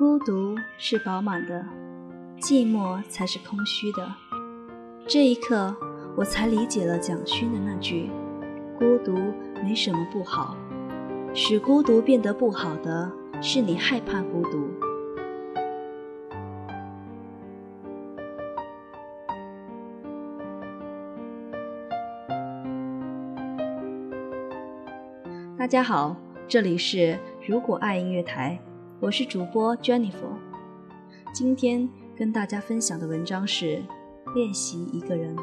孤独是饱满的，寂寞才是空虚的。这一刻，我才理解了蒋勋的那句：“孤独没什么不好，使孤独变得不好的是你害怕孤独。”大家好，这里是如果爱音乐台，我是主播 Jennifer。今天跟大家分享的文章是练习一个人。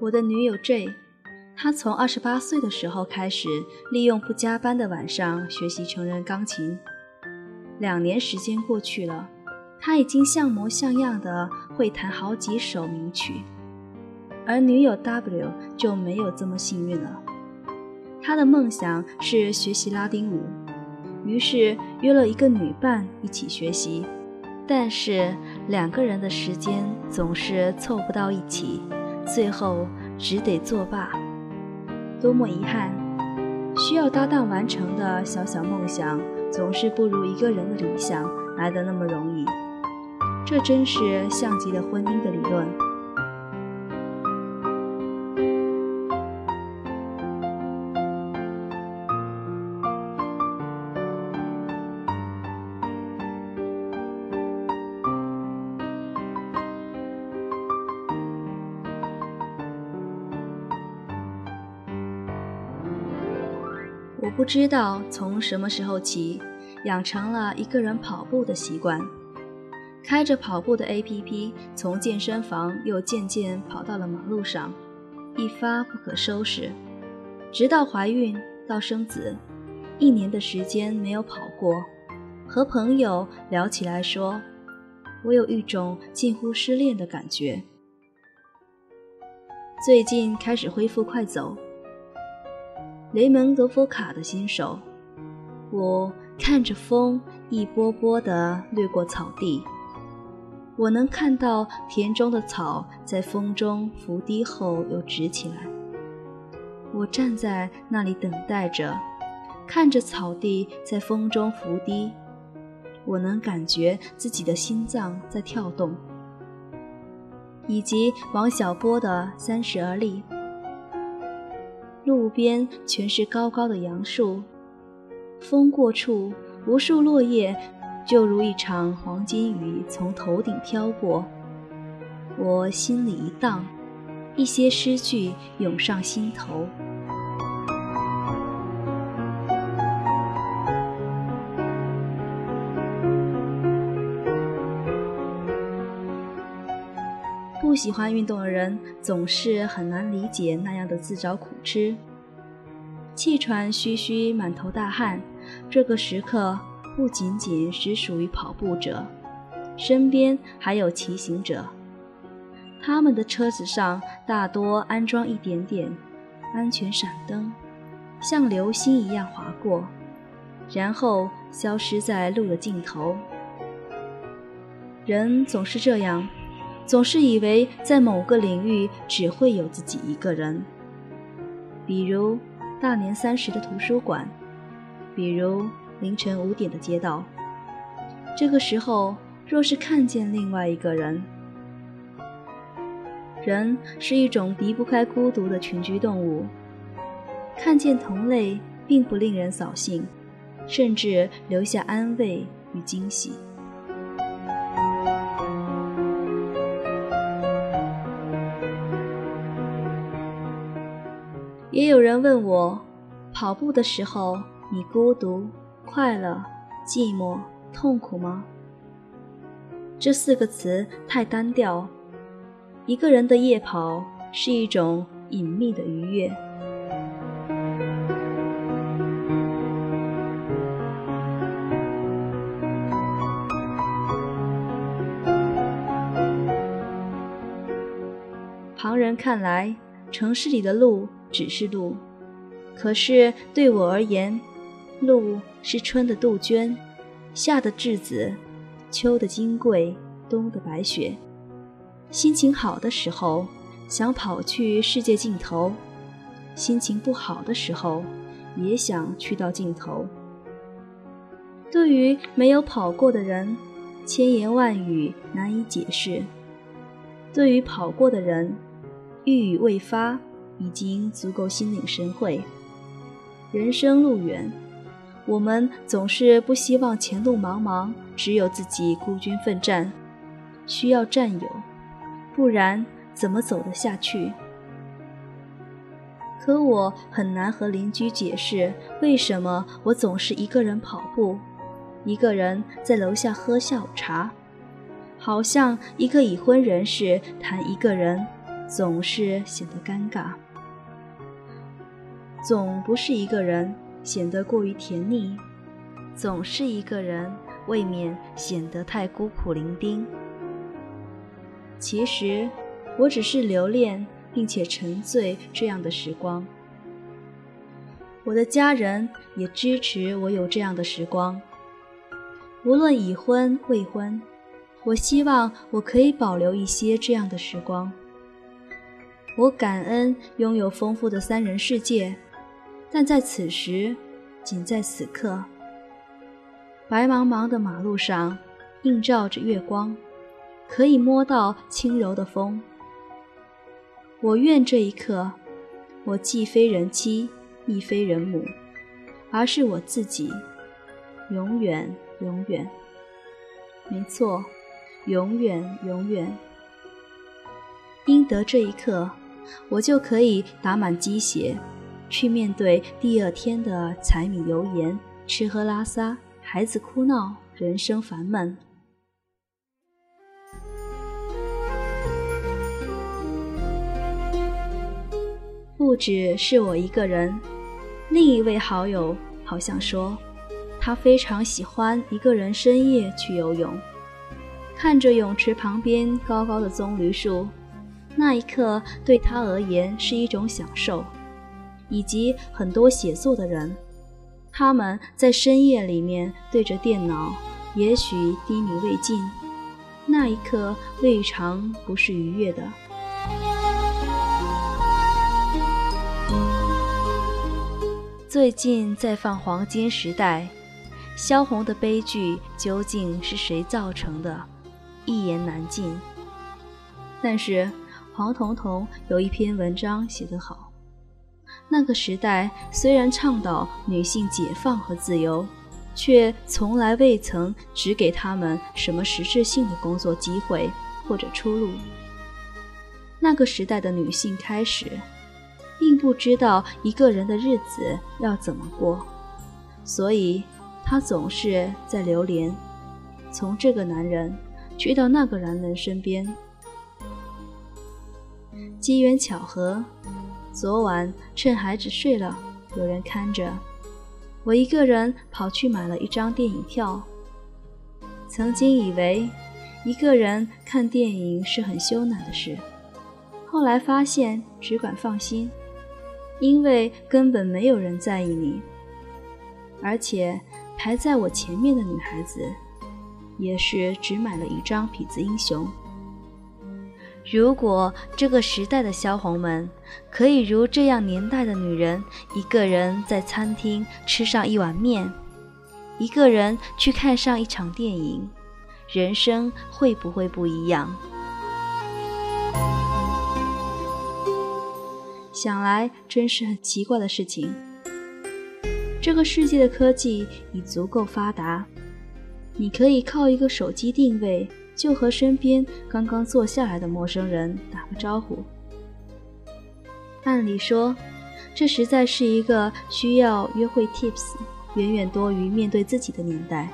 我的女友 J，她从二十八岁的时候开始，利用不加班的晚上学习成人钢琴。两年时间过去了。她已经像模像样的会弹好几首名曲，而女友 W 就没有这么幸运了。他的梦想是学习拉丁舞，于是约了一个女伴一起学习，但是两个人的时间总是凑不到一起，最后只得作罢。多么遗憾！需要搭档完成的小小梦想，总是不如一个人的理想来的那么容易。这真是像极了婚姻的理论。我不知道从什么时候起，养成了一个人跑步的习惯。开着跑步的 APP，从健身房又渐渐跑到了马路上，一发不可收拾。直到怀孕到生子，一年的时间没有跑过。和朋友聊起来说，我有一种近乎失恋的感觉。最近开始恢复快走。雷蒙德·福卡的新手，我看着风一波波地掠过草地。我能看到田中的草在风中伏低后又直起来。我站在那里等待着，看着草地在风中伏低。我能感觉自己的心脏在跳动，以及王小波的《三十而立》。路边全是高高的杨树，风过处，无数落叶。就如一场黄金雨从头顶飘过，我心里一荡，一些诗句涌上心头。不喜欢运动的人总是很难理解那样的自找苦吃，气喘吁吁，满头大汗，这个时刻。不仅仅只属于跑步者，身边还有骑行者。他们的车子上大多安装一点点安全闪灯，像流星一样划过，然后消失在路的尽头。人总是这样，总是以为在某个领域只会有自己一个人，比如大年三十的图书馆，比如。凌晨五点的街道，这个时候若是看见另外一个人，人是一种离不开孤独的群居动物，看见同类并不令人扫兴，甚至留下安慰与惊喜。也有人问我，跑步的时候你孤独？快乐、寂寞、痛苦吗？这四个词太单调。一个人的夜跑是一种隐秘的愉悦。旁人看来，城市里的路只是路，可是对我而言。路是春的杜鹃，夏的栀子，秋的金桂，冬的白雪。心情好的时候，想跑去世界尽头；心情不好的时候，也想去到尽头。对于没有跑过的人，千言万语难以解释；对于跑过的人，欲语未发，已经足够心领神会。人生路远，我们总是不希望前路茫茫，只有自己孤军奋战，需要战友，不然怎么走得下去？可我很难和邻居解释，为什么我总是一个人跑步。一个人在楼下喝下午茶，好像一个已婚人士谈一个人，总是显得尴尬。总不是一个人显得过于甜腻，总是一个人未免显得太孤苦伶仃。其实，我只是留恋并且沉醉这样的时光。我的家人也支持我有这样的时光。无论已婚未婚，我希望我可以保留一些这样的时光。我感恩拥有丰富的三人世界，但在此时，仅在此刻，白茫茫的马路上映照着月光，可以摸到轻柔的风。我愿这一刻，我既非人妻，亦非人母，而是我自己，永远。永远，没错，永远，永远。应得这一刻，我就可以打满鸡血，去面对第二天的柴米油盐、吃喝拉撒、孩子哭闹、人生烦闷。不只是我一个人，另一位好友好像说。他非常喜欢一个人深夜去游泳，看着泳池旁边高高的棕榈树，那一刻对他而言是一种享受。以及很多写作的人，他们在深夜里面对着电脑，也许低迷未尽，那一刻未尝不是愉悦的。最近在放《黄金时代》。萧红的悲剧究竟是谁造成的？一言难尽。但是黄彤彤有一篇文章写得好：那个时代虽然倡导女性解放和自由，却从来未曾只给她们什么实质性的工作机会或者出路。那个时代的女性开始，并不知道一个人的日子要怎么过，所以。她总是在流连，从这个男人去到那个男人身边。机缘巧合，昨晚趁孩子睡了，有人看着，我一个人跑去买了一张电影票。曾经以为一个人看电影是很羞赧的事，后来发现只管放心，因为根本没有人在意你，而且。排在我前面的女孩子，也是只买了一张《痞子英雄》。如果这个时代的萧红们可以如这样年代的女人，一个人在餐厅吃上一碗面，一个人去看上一场电影，人生会不会不一样？想来真是很奇怪的事情。这个世界的科技已足够发达，你可以靠一个手机定位，就和身边刚刚坐下来的陌生人打个招呼。按理说，这实在是一个需要约会 tips 远远多于面对自己的年代，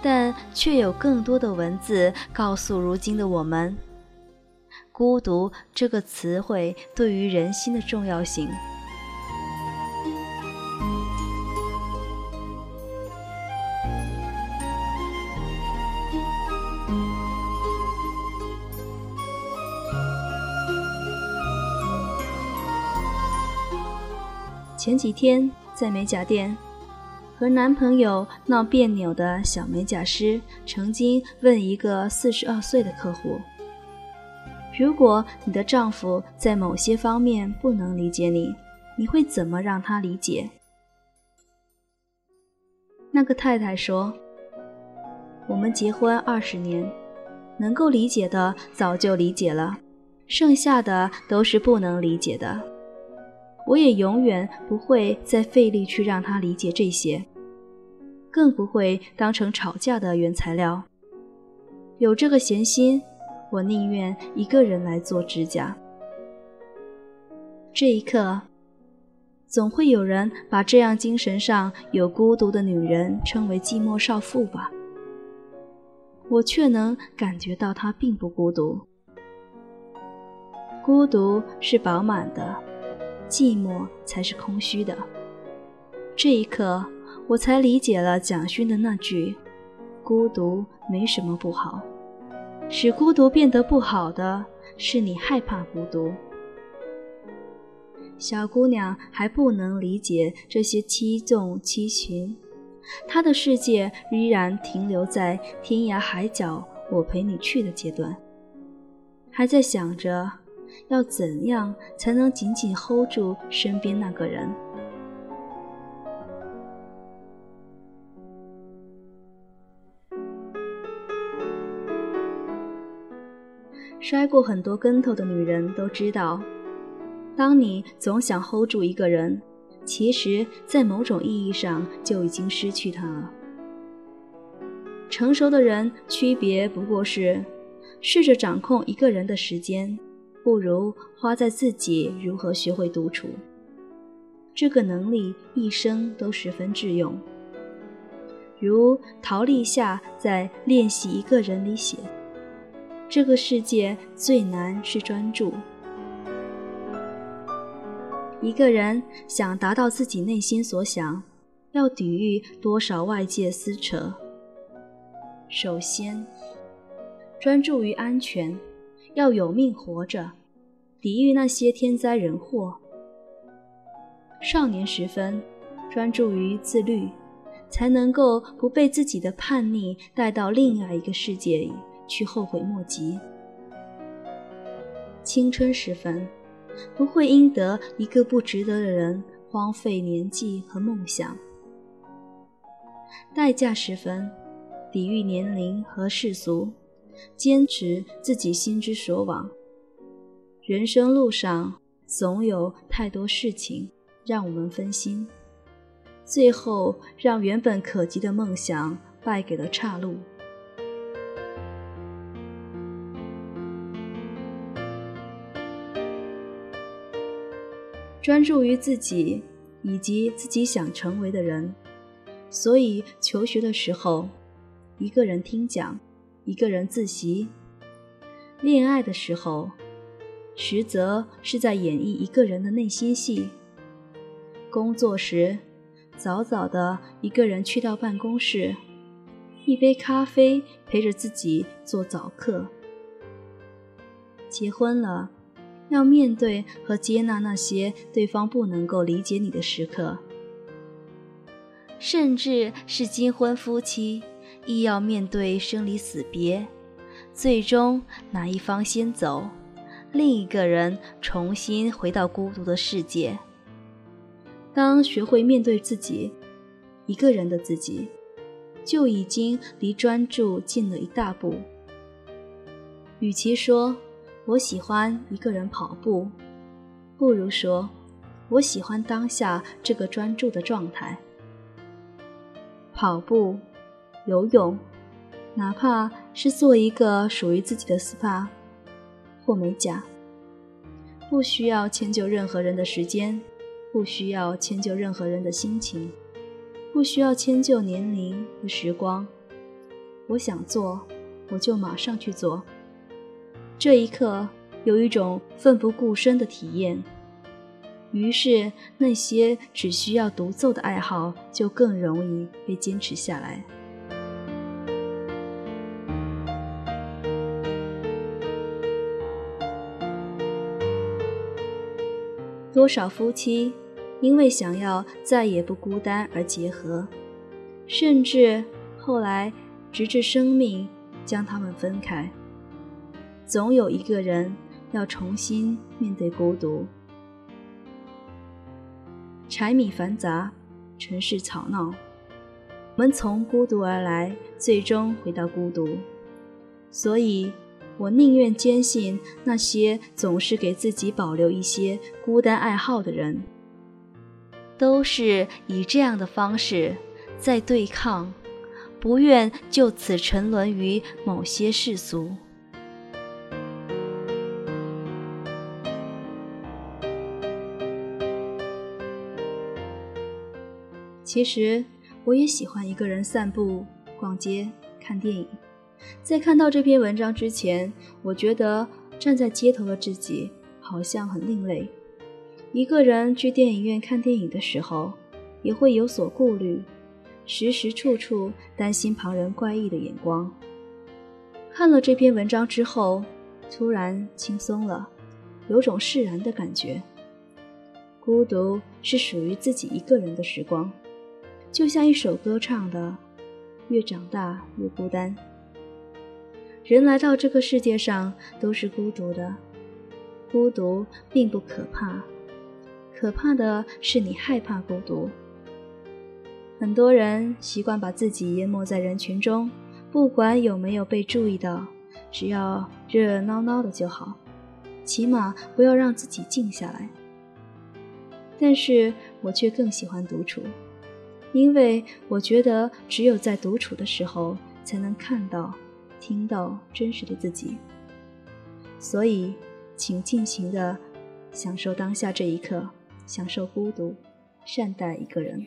但却有更多的文字告诉如今的我们，孤独这个词汇对于人心的重要性。前几天在美甲店，和男朋友闹别扭的小美甲师曾经问一个四十二岁的客户：“如果你的丈夫在某些方面不能理解你，你会怎么让他理解？那个太太说：“我们结婚二十年，能够理解的早就理解了，剩下的都是不能理解的。我也永远不会再费力去让他理解这些，更不会当成吵架的原材料。有这个闲心，我宁愿一个人来做指甲。”这一刻。总会有人把这样精神上有孤独的女人称为寂寞少妇吧？我却能感觉到她并不孤独，孤独是饱满的，寂寞才是空虚的。这一刻，我才理解了蒋勋的那句：“孤独没什么不好，使孤独变得不好的是你害怕孤独。”小姑娘还不能理解这些七纵七群，她的世界依然停留在天涯海角我陪你去的阶段，还在想着要怎样才能紧紧 hold 住身边那个人。摔过很多跟头的女人都知道。当你总想 hold 住一个人，其实，在某种意义上就已经失去他了。成熟的人区别不过是，试着掌控一个人的时间，不如花在自己如何学会独处。这个能力一生都十分致用。如陶立夏在《练习一个人》里写：“这个世界最难是专注。”一个人想达到自己内心所想，要抵御多少外界撕扯？首先，专注于安全，要有命活着，抵御那些天灾人祸。少年时分，专注于自律，才能够不被自己的叛逆带到另外一个世界里去后悔莫及。青春时分。不会因得一个不值得的人荒废年纪和梦想。代价十分，抵御年龄和世俗，坚持自己心之所往。人生路上总有太多事情让我们分心，最后让原本可及的梦想败给了岔路。专注于自己以及自己想成为的人，所以求学的时候，一个人听讲，一个人自习；恋爱的时候，实则是在演绎一个人的内心戏；工作时，早早的一个人去到办公室，一杯咖啡陪着自己做早课；结婚了。要面对和接纳那些对方不能够理解你的时刻，甚至是金婚夫妻亦要面对生离死别，最终哪一方先走，另一个人重新回到孤独的世界。当学会面对自己，一个人的自己，就已经离专注近了一大步。与其说，我喜欢一个人跑步，不如说，我喜欢当下这个专注的状态。跑步、游泳，哪怕是做一个属于自己的 SPA 或美甲，不需要迁就任何人的时间，不需要迁就任何人的心情，不需要迁就年龄和时光。我想做，我就马上去做。这一刻有一种奋不顾身的体验，于是那些只需要独奏的爱好就更容易被坚持下来。多少夫妻因为想要再也不孤单而结合，甚至后来直至生命将他们分开。总有一个人要重新面对孤独。柴米繁杂，尘世吵闹。我们从孤独而来，最终回到孤独。所以，我宁愿坚信那些总是给自己保留一些孤单爱好的人，都是以这样的方式在对抗，不愿就此沉沦于某些世俗。其实。我也喜欢一个人散步、逛街、看电影。在看到这篇文章之前，我觉得站在街头的自己好像很另类。一个人去电影院看电影的时候，也会有所顾虑，时时处处担心旁人怪异的眼光。看了这篇文章之后，突然轻松了，有种释然的感觉。孤独是属于自己一个人的时光。就像一首歌唱的，越长大越孤单。人来到这个世界上都是孤独的，孤独并不可怕，可怕的是你害怕孤独。很多人习惯把自己淹没在人群中，不管有没有被注意到，只要热热闹闹的就好，起码不要让自己静下来。但是我却更喜欢独处。因为我觉得，只有在独处的时候，才能看到、听到真实的自己。所以，请尽情的享受当下这一刻，享受孤独，善待一个人。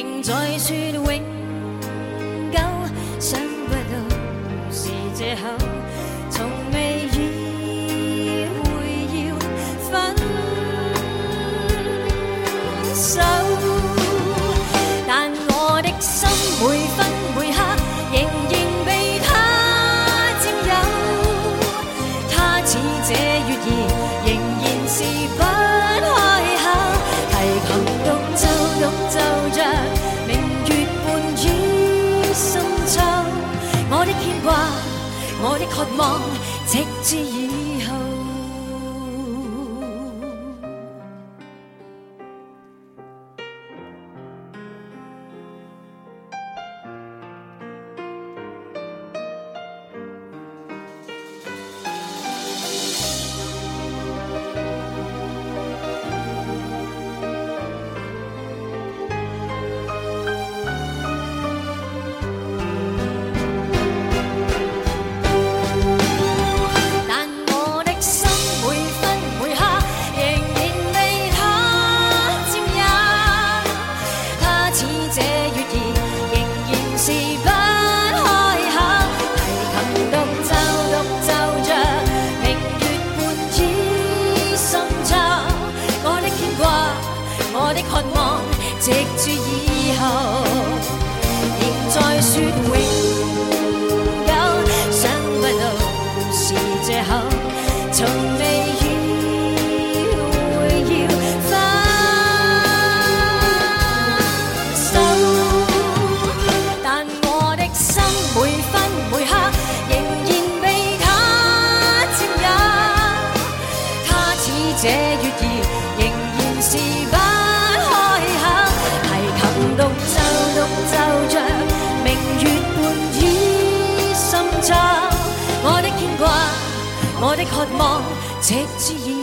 仍在说永久，渴这月儿仍然是不开口，提琴独奏独奏着，明月伴倚深秋，我的牵挂，我的渴望，直至现。